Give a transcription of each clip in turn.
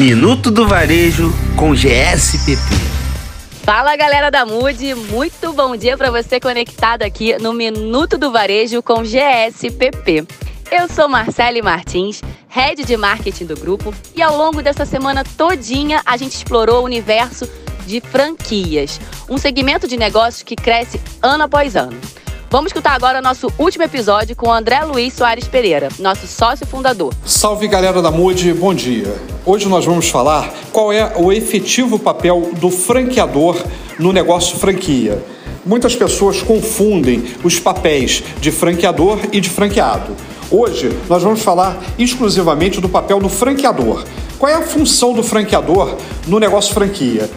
Minuto do Varejo com GSPP. Fala galera da Mude, muito bom dia para você conectado aqui no Minuto do Varejo com GSPP. Eu sou Marcele Martins, head de marketing do grupo, e ao longo dessa semana todinha a gente explorou o universo de franquias, um segmento de negócios que cresce ano após ano. Vamos escutar agora nosso último episódio com André Luiz Soares Pereira, nosso sócio fundador. Salve galera da Mude, bom dia. Hoje nós vamos falar qual é o efetivo papel do franqueador no negócio franquia. Muitas pessoas confundem os papéis de franqueador e de franqueado. Hoje nós vamos falar exclusivamente do papel do franqueador. Qual é a função do franqueador no negócio franquia?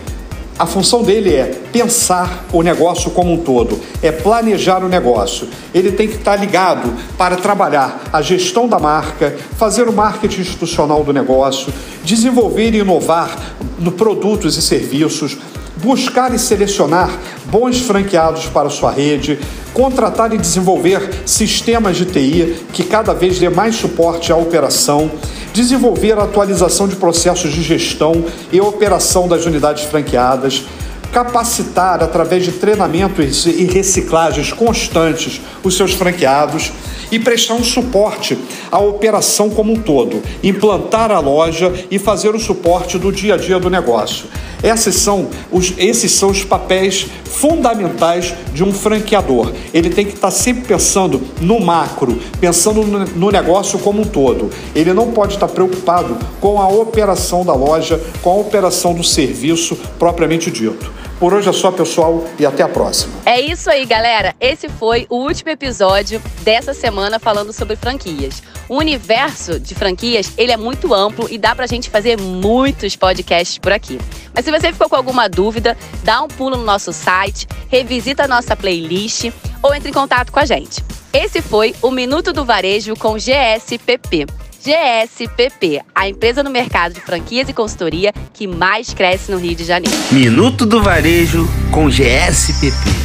A função dele é pensar o negócio como um todo, é planejar o negócio. Ele tem que estar ligado para trabalhar a gestão da marca, fazer o marketing institucional do negócio, desenvolver e inovar no produtos e serviços, buscar e selecionar bons franqueados para sua rede, contratar e desenvolver sistemas de TI que cada vez dê mais suporte à operação, desenvolver a atualização de processos de gestão e operação das unidades franqueadas, capacitar através de treinamentos e reciclagens constantes os seus franqueados e prestar um suporte à operação como um todo, implantar a loja e fazer o suporte do dia a dia do negócio. Esses são os, esses são os papéis fundamentais de um franqueador. Ele tem que estar sempre pensando no macro, pensando no, negócio como um todo. Ele não pode estar preocupado com a operação da loja, com a operação do serviço propriamente dito. Por hoje é só, pessoal, e até a próxima. É isso aí, galera. Esse foi o último episódio dessa semana falando sobre franquias. O universo de franquias, ele é muito amplo e dá pra gente fazer muitos podcasts por aqui. Mas se você ficou com alguma dúvida, dá um pulo no nosso site, revisita a nossa playlist ou entre em contato com a gente. Esse foi o Minuto do Varejo com GSPP. GSPP, a empresa no mercado de franquias e consultoria que mais cresce no Rio de Janeiro. Minuto do Varejo com GSPP.